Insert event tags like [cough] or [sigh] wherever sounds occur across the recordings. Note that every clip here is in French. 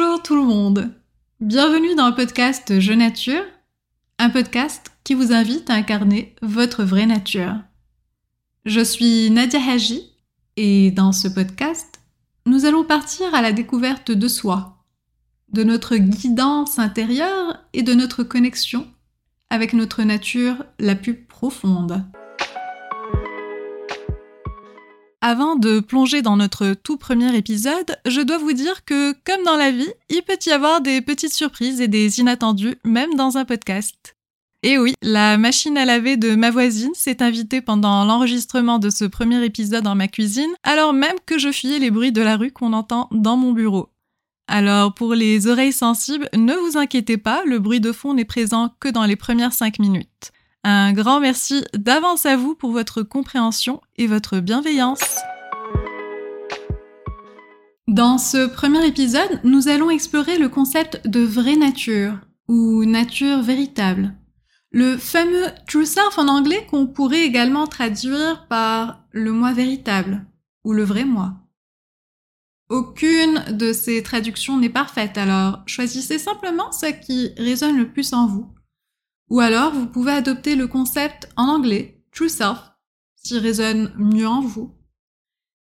Bonjour tout le monde. Bienvenue dans le podcast Je Nature, un podcast qui vous invite à incarner votre vraie nature. Je suis Nadia Haji et dans ce podcast, nous allons partir à la découverte de soi, de notre guidance intérieure et de notre connexion avec notre nature la plus profonde. Avant de plonger dans notre tout premier épisode, je dois vous dire que, comme dans la vie, il peut y avoir des petites surprises et des inattendus, même dans un podcast. Et oui, la machine à laver de ma voisine s'est invitée pendant l'enregistrement de ce premier épisode dans ma cuisine, alors même que je fuyais les bruits de la rue qu'on entend dans mon bureau. Alors pour les oreilles sensibles, ne vous inquiétez pas, le bruit de fond n'est présent que dans les premières 5 minutes. Un grand merci d'avance à vous pour votre compréhension et votre bienveillance. Dans ce premier épisode, nous allons explorer le concept de vraie nature ou nature véritable. Le fameux true self en anglais qu'on pourrait également traduire par le moi véritable ou le vrai moi. Aucune de ces traductions n'est parfaite, alors choisissez simplement ce qui résonne le plus en vous. Ou alors, vous pouvez adopter le concept en anglais, true self, qui résonne mieux en vous.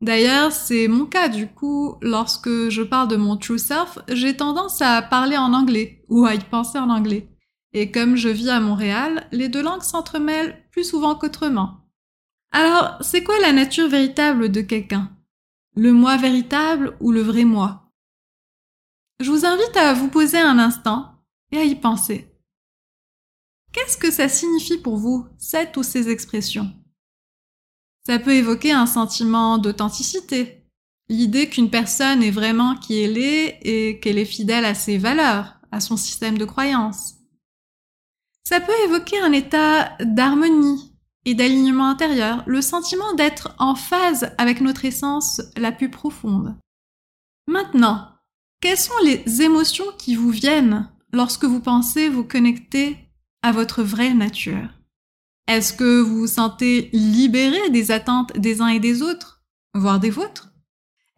D'ailleurs, c'est mon cas du coup, lorsque je parle de mon true self, j'ai tendance à parler en anglais ou à y penser en anglais. Et comme je vis à Montréal, les deux langues s'entremêlent plus souvent qu'autrement. Alors, c'est quoi la nature véritable de quelqu'un? Le moi véritable ou le vrai moi? Je vous invite à vous poser un instant et à y penser. Qu'est-ce que ça signifie pour vous, cette ou ces expressions? Ça peut évoquer un sentiment d'authenticité, l'idée qu'une personne est vraiment qui elle est et qu'elle est fidèle à ses valeurs, à son système de croyances. Ça peut évoquer un état d'harmonie et d'alignement intérieur, le sentiment d'être en phase avec notre essence la plus profonde. Maintenant, quelles sont les émotions qui vous viennent lorsque vous pensez vous connecter à votre vraie nature. Est-ce que vous vous sentez libéré des attentes des uns et des autres, voire des vôtres?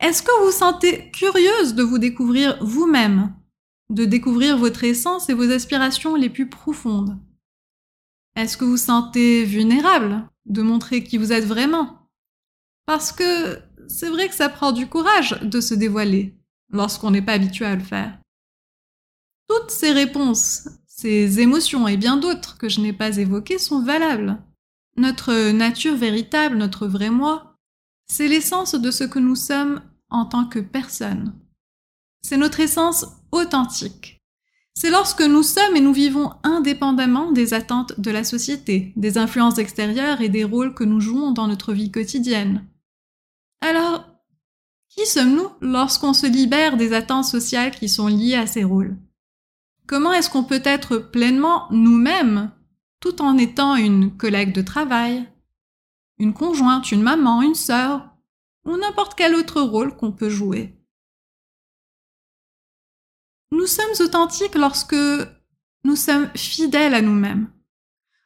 Est-ce que vous vous sentez curieuse de vous découvrir vous-même, de découvrir votre essence et vos aspirations les plus profondes? Est-ce que vous vous sentez vulnérable de montrer qui vous êtes vraiment? Parce que c'est vrai que ça prend du courage de se dévoiler lorsqu'on n'est pas habitué à le faire. Toutes ces réponses ces émotions et bien d'autres que je n'ai pas évoquées sont valables. Notre nature véritable, notre vrai moi, c'est l'essence de ce que nous sommes en tant que personne. C'est notre essence authentique. C'est lorsque nous sommes et nous vivons indépendamment des attentes de la société, des influences extérieures et des rôles que nous jouons dans notre vie quotidienne. Alors, qui sommes-nous lorsqu'on se libère des attentes sociales qui sont liées à ces rôles? Comment est-ce qu'on peut être pleinement nous-mêmes tout en étant une collègue de travail, une conjointe, une maman, une sœur ou n'importe quel autre rôle qu'on peut jouer? Nous sommes authentiques lorsque nous sommes fidèles à nous-mêmes,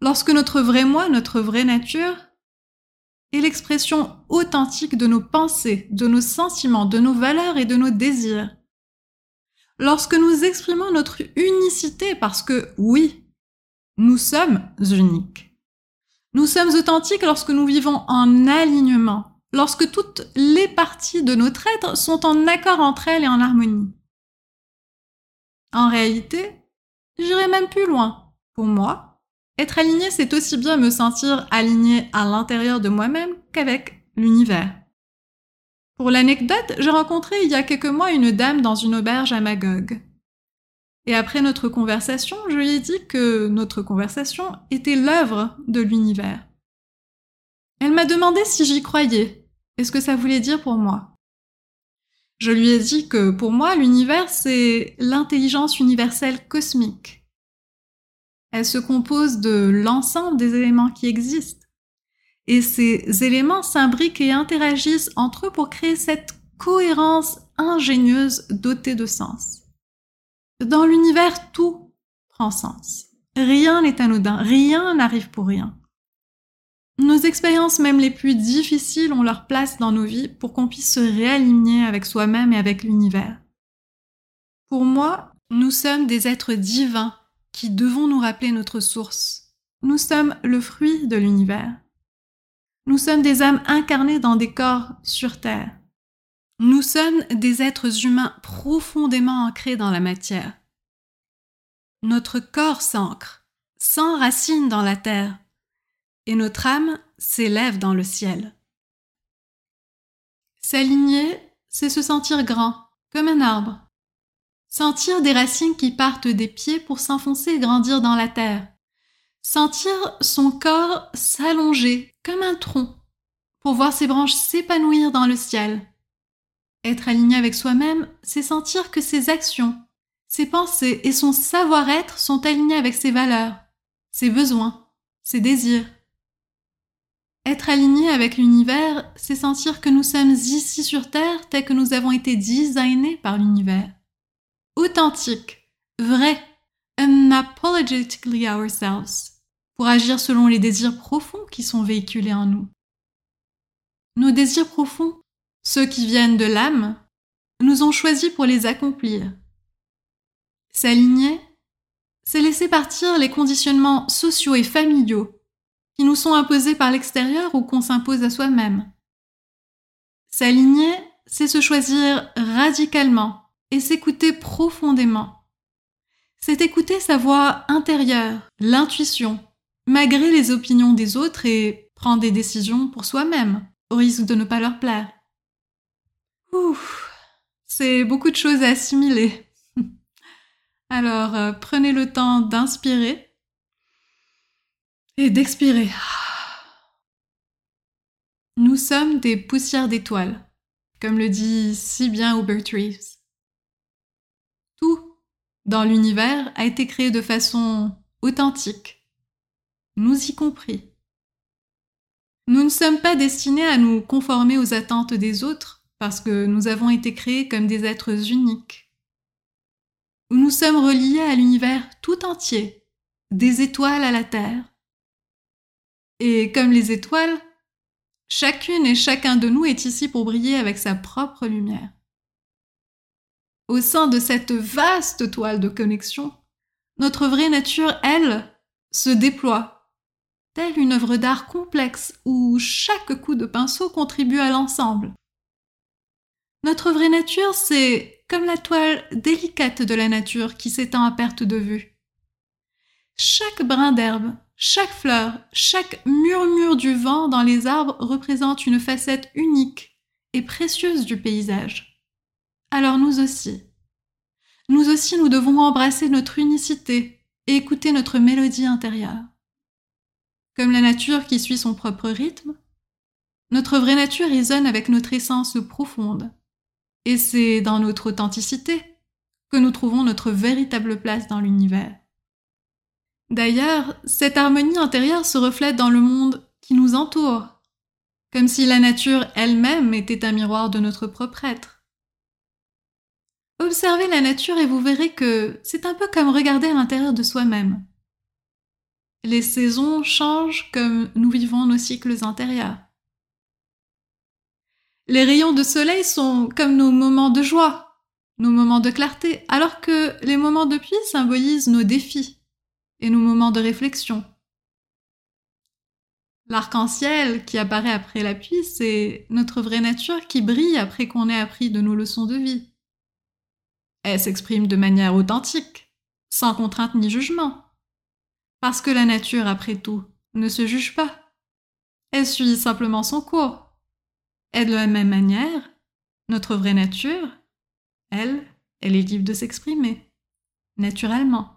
lorsque notre vrai moi, notre vraie nature est l'expression authentique de nos pensées, de nos sentiments, de nos valeurs et de nos désirs lorsque nous exprimons notre unicité parce que oui, nous sommes uniques. Nous sommes authentiques lorsque nous vivons en alignement, lorsque toutes les parties de notre être sont en accord entre elles et en harmonie. En réalité, j'irai même plus loin. Pour moi, être aligné, c'est aussi bien me sentir aligné à l'intérieur de moi-même qu'avec l'univers. Pour l'anecdote, j'ai rencontré il y a quelques mois une dame dans une auberge à Magog. Et après notre conversation, je lui ai dit que notre conversation était l'œuvre de l'univers. Elle m'a demandé si j'y croyais et ce que ça voulait dire pour moi? Je lui ai dit que pour moi, l'univers, c'est l'intelligence universelle cosmique. Elle se compose de l'ensemble des éléments qui existent et ces éléments s'imbriquent et interagissent entre eux pour créer cette cohérence ingénieuse dotée de sens. Dans l'univers, tout prend sens. Rien n'est anodin, rien n'arrive pour rien. Nos expériences même les plus difficiles ont leur place dans nos vies pour qu'on puisse se réaligner avec soi-même et avec l'univers. Pour moi, nous sommes des êtres divins qui devons nous rappeler notre source. Nous sommes le fruit de l'univers. Nous sommes des âmes incarnées dans des corps sur Terre. Nous sommes des êtres humains profondément ancrés dans la matière. Notre corps s'ancre, s'enracine dans la terre, et notre âme s'élève dans le ciel. S'aligner, c'est se sentir grand, comme un arbre. Sentir des racines qui partent des pieds pour s'enfoncer et grandir dans la terre. Sentir son corps s'allonger comme un tronc pour voir ses branches s'épanouir dans le ciel. Être aligné avec soi-même, c'est sentir que ses actions, ses pensées et son savoir-être sont alignés avec ses valeurs, ses besoins, ses désirs. Être aligné avec l'univers, c'est sentir que nous sommes ici sur Terre tel que nous avons été designés par l'univers. Authentique, vrai, unapologetically ourselves, pour agir selon les désirs profonds qui sont véhiculés en nous. Nos désirs profonds, ceux qui viennent de l'âme, nous ont choisis pour les accomplir. S'aligner, c'est laisser partir les conditionnements sociaux et familiaux qui nous sont imposés par l'extérieur ou qu'on s'impose à soi-même. S'aligner, c'est se choisir radicalement et s'écouter profondément. C'est écouter sa voix intérieure, l'intuition, malgré les opinions des autres et prendre des décisions pour soi-même, au risque de ne pas leur plaire. Ouf, c'est beaucoup de choses à assimiler. [laughs] Alors, euh, prenez le temps d'inspirer et d'expirer. Nous sommes des poussières d'étoiles, comme le dit si bien Hubert Reeves. Dans l'univers a été créé de façon authentique, nous y compris. Nous ne sommes pas destinés à nous conformer aux attentes des autres parce que nous avons été créés comme des êtres uniques nous sommes reliés à l'univers tout entier, des étoiles à la Terre. Et comme les étoiles, chacune et chacun de nous est ici pour briller avec sa propre lumière. Au sein de cette vaste toile de connexion, notre vraie nature, elle, se déploie, telle une œuvre d'art complexe où chaque coup de pinceau contribue à l'ensemble. Notre vraie nature, c'est comme la toile délicate de la nature qui s'étend à perte de vue. Chaque brin d'herbe, chaque fleur, chaque murmure du vent dans les arbres représente une facette unique et précieuse du paysage. Alors nous aussi. Nous aussi nous devons embrasser notre unicité et écouter notre mélodie intérieure. Comme la nature qui suit son propre rythme, notre vraie nature résonne avec notre essence profonde et c'est dans notre authenticité que nous trouvons notre véritable place dans l'univers. D'ailleurs, cette harmonie intérieure se reflète dans le monde qui nous entoure, comme si la nature elle-même était un miroir de notre propre être. Observez la nature et vous verrez que c'est un peu comme regarder à l'intérieur de soi-même. Les saisons changent comme nous vivons nos cycles intérieurs. Les rayons de soleil sont comme nos moments de joie, nos moments de clarté, alors que les moments de pluie symbolisent nos défis et nos moments de réflexion. L'arc-en-ciel qui apparaît après la pluie, c'est notre vraie nature qui brille après qu'on ait appris de nos leçons de vie. Elle s'exprime de manière authentique, sans contrainte ni jugement. Parce que la nature, après tout, ne se juge pas. Elle suit simplement son cours. Et de la même manière, notre vraie nature, elle, elle est libre de s'exprimer, naturellement.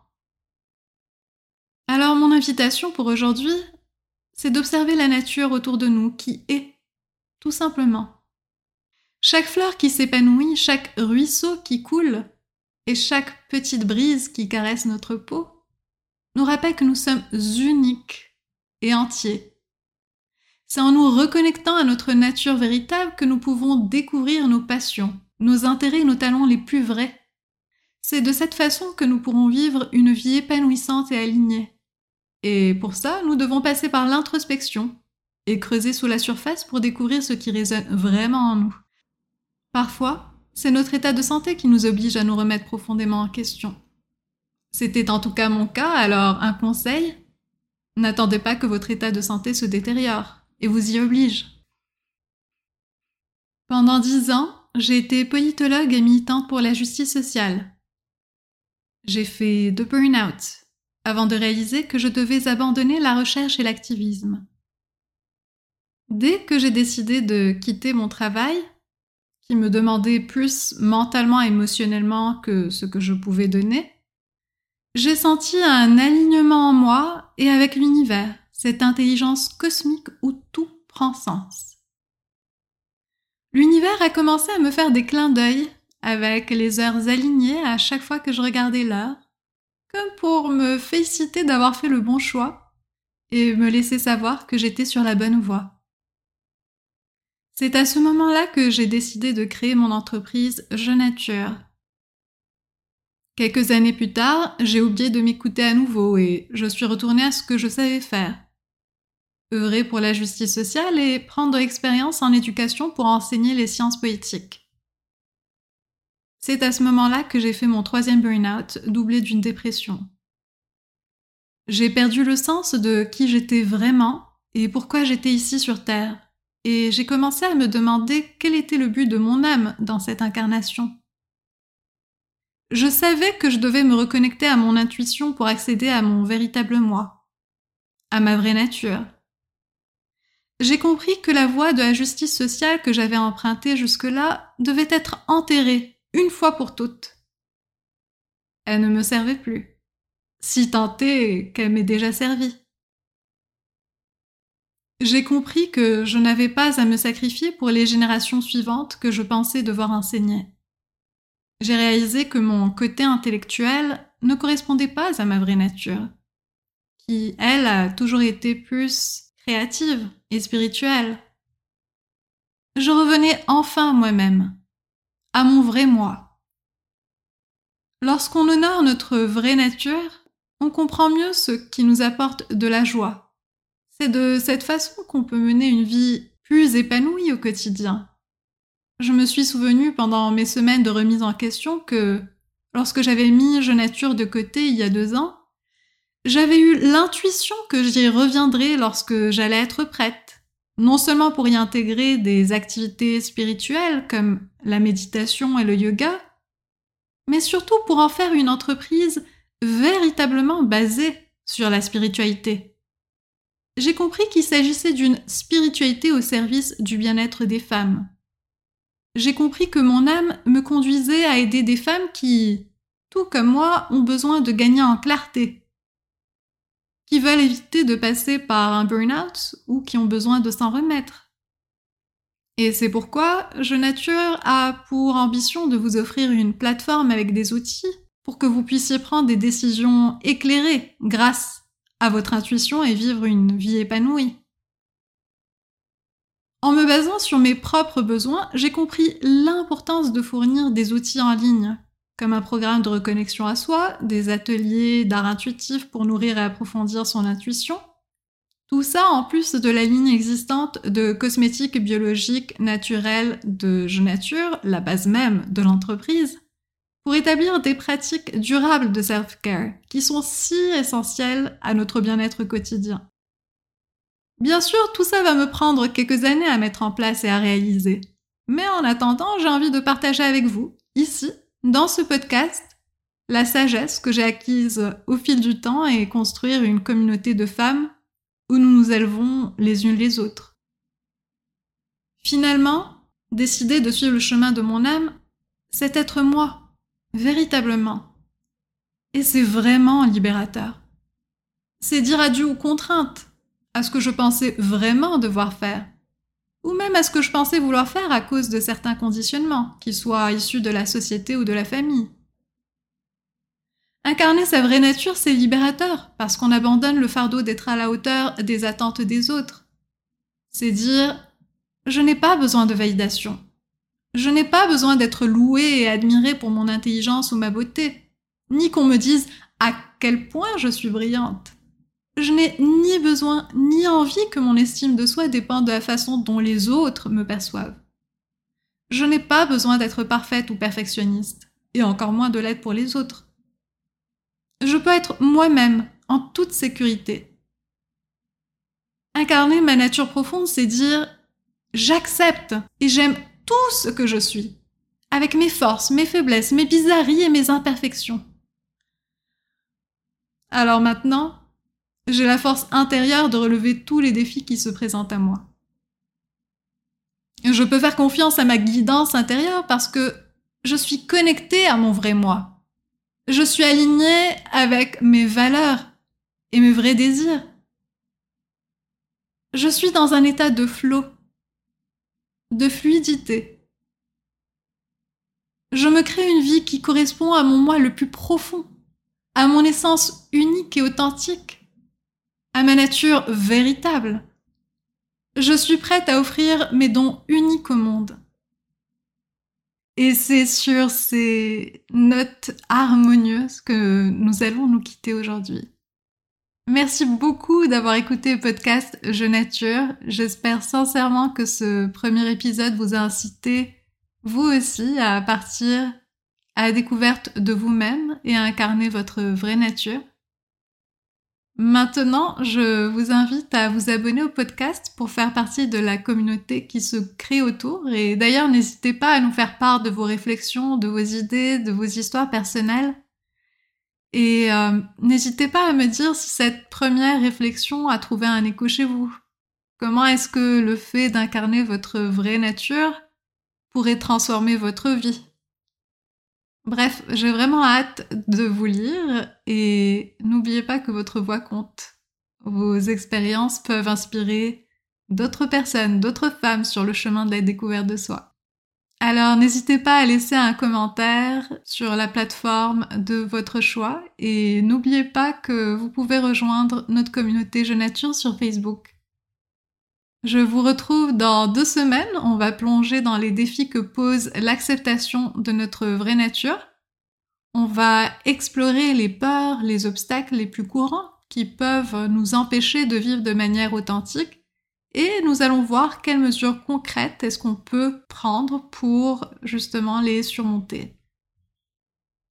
Alors mon invitation pour aujourd'hui, c'est d'observer la nature autour de nous qui est, tout simplement. Chaque fleur qui s'épanouit, chaque ruisseau qui coule, et chaque petite brise qui caresse notre peau, nous rappelle que nous sommes uniques et entiers c'est en nous reconnectant à notre nature véritable que nous pouvons découvrir nos passions, nos intérêts nos talents les plus vrais. C'est de cette façon que nous pourrons vivre une vie épanouissante et alignée. Et pour ça, nous devons passer par l'introspection et creuser sous la surface pour découvrir ce qui résonne vraiment en nous. Parfois, c'est notre état de santé qui nous oblige à nous remettre profondément en question. C'était en tout cas mon cas, alors un conseil N'attendez pas que votre état de santé se détériore et vous y oblige. Pendant dix ans, j'ai été politologue et militante pour la justice sociale. J'ai fait deux burn-out avant de réaliser que je devais abandonner la recherche et l'activisme. Dès que j'ai décidé de quitter mon travail, qui me demandait plus mentalement et émotionnellement que ce que je pouvais donner, j'ai senti un alignement en moi et avec l'univers, cette intelligence cosmique où tout prend sens. L'univers a commencé à me faire des clins d'œil avec les heures alignées à chaque fois que je regardais l'heure, comme pour me féliciter d'avoir fait le bon choix et me laisser savoir que j'étais sur la bonne voie. C'est à ce moment-là que j'ai décidé de créer mon entreprise Je Nature. Quelques années plus tard, j'ai oublié de m'écouter à nouveau et je suis retournée à ce que je savais faire. œuvrer pour la justice sociale et prendre expérience en éducation pour enseigner les sciences politiques. C'est à ce moment-là que j'ai fait mon troisième burn-out, doublé d'une dépression. J'ai perdu le sens de qui j'étais vraiment et pourquoi j'étais ici sur Terre et j'ai commencé à me demander quel était le but de mon âme dans cette incarnation. Je savais que je devais me reconnecter à mon intuition pour accéder à mon véritable moi, à ma vraie nature. J'ai compris que la voie de la justice sociale que j'avais empruntée jusque-là devait être enterrée une fois pour toutes. Elle ne me servait plus, si tant est qu'elle m'ait déjà servi. J'ai compris que je n'avais pas à me sacrifier pour les générations suivantes que je pensais devoir enseigner. J'ai réalisé que mon côté intellectuel ne correspondait pas à ma vraie nature, qui, elle, a toujours été plus créative et spirituelle. Je revenais enfin moi-même, à mon vrai moi. Lorsqu'on honore notre vraie nature, on comprend mieux ce qui nous apporte de la joie, c'est de cette façon qu'on peut mener une vie plus épanouie au quotidien. Je me suis souvenu pendant mes semaines de remise en question que, lorsque j'avais mis Je Nature de côté il y a deux ans, j'avais eu l'intuition que j'y reviendrais lorsque j'allais être prête, non seulement pour y intégrer des activités spirituelles comme la méditation et le yoga, mais surtout pour en faire une entreprise véritablement basée sur la spiritualité j'ai compris qu'il s'agissait d'une spiritualité au service du bien-être des femmes. J'ai compris que mon âme me conduisait à aider des femmes qui, tout comme moi, ont besoin de gagner en clarté, qui veulent éviter de passer par un burn-out ou qui ont besoin de s'en remettre. Et c'est pourquoi Je Nature a pour ambition de vous offrir une plateforme avec des outils pour que vous puissiez prendre des décisions éclairées grâce votre intuition et vivre une vie épanouie. En me basant sur mes propres besoins, j'ai compris l'importance de fournir des outils en ligne, comme un programme de reconnexion à soi, des ateliers d'art intuitif pour nourrir et approfondir son intuition. Tout ça en plus de la ligne existante de cosmétiques biologiques naturels de Je Nature, la base même de l'entreprise, pour établir des pratiques durables de self-care qui sont si essentielles à notre bien-être quotidien. Bien sûr, tout ça va me prendre quelques années à mettre en place et à réaliser. Mais en attendant, j'ai envie de partager avec vous, ici, dans ce podcast, la sagesse que j'ai acquise au fil du temps et construire une communauté de femmes où nous nous élevons les unes les autres. Finalement, décider de suivre le chemin de mon âme, c'est être moi, véritablement. Et c'est vraiment libérateur. C'est dire adieu aux contraintes, à ce que je pensais vraiment devoir faire, ou même à ce que je pensais vouloir faire à cause de certains conditionnements, qu'ils soient issus de la société ou de la famille. Incarner sa vraie nature, c'est libérateur, parce qu'on abandonne le fardeau d'être à la hauteur des attentes des autres. C'est dire, je n'ai pas besoin de validation. Je n'ai pas besoin d'être louée et admirée pour mon intelligence ou ma beauté, ni qu'on me dise à quel point je suis brillante. Je n'ai ni besoin ni envie que mon estime de soi dépende de la façon dont les autres me perçoivent. Je n'ai pas besoin d'être parfaite ou perfectionniste, et encore moins de l'aide pour les autres. Je peux être moi-même en toute sécurité. Incarner ma nature profonde, c'est dire j'accepte et j'aime tout ce que je suis, avec mes forces, mes faiblesses, mes bizarreries et mes imperfections. Alors maintenant, j'ai la force intérieure de relever tous les défis qui se présentent à moi. Je peux faire confiance à ma guidance intérieure parce que je suis connectée à mon vrai moi. Je suis alignée avec mes valeurs et mes vrais désirs. Je suis dans un état de flot, de fluidité. Je me crée une vie qui correspond à mon moi le plus profond, à mon essence unique et authentique, à ma nature véritable. Je suis prête à offrir mes dons uniques au monde. Et c'est sur ces notes harmonieuses que nous allons nous quitter aujourd'hui. Merci beaucoup d'avoir écouté le podcast Je Nature. J'espère sincèrement que ce premier épisode vous a incité, vous aussi, à partir à la découverte de vous-même et à incarner votre vraie nature. Maintenant, je vous invite à vous abonner au podcast pour faire partie de la communauté qui se crée autour. Et d'ailleurs, n'hésitez pas à nous faire part de vos réflexions, de vos idées, de vos histoires personnelles. Et euh, n'hésitez pas à me dire si cette première réflexion a trouvé un écho chez vous. Comment est-ce que le fait d'incarner votre vraie nature pourrait transformer votre vie? Bref, j'ai vraiment hâte de vous lire et n'oubliez pas que votre voix compte. Vos expériences peuvent inspirer d'autres personnes, d'autres femmes sur le chemin de la découverte de soi. Alors n'hésitez pas à laisser un commentaire sur la plateforme de votre choix et n'oubliez pas que vous pouvez rejoindre notre communauté Je Nature sur Facebook. Je vous retrouve dans deux semaines, on va plonger dans les défis que pose l'acceptation de notre vraie nature. On va explorer les peurs, les obstacles les plus courants qui peuvent nous empêcher de vivre de manière authentique et nous allons voir quelles mesures concrètes est-ce qu'on peut prendre pour justement les surmonter.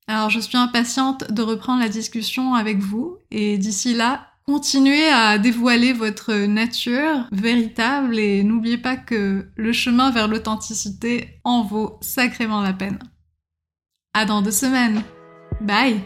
Alors je suis impatiente de reprendre la discussion avec vous et d'ici là, continuez à dévoiler votre nature véritable et n'oubliez pas que le chemin vers l'authenticité en vaut sacrément la peine. À dans deux semaines. Bye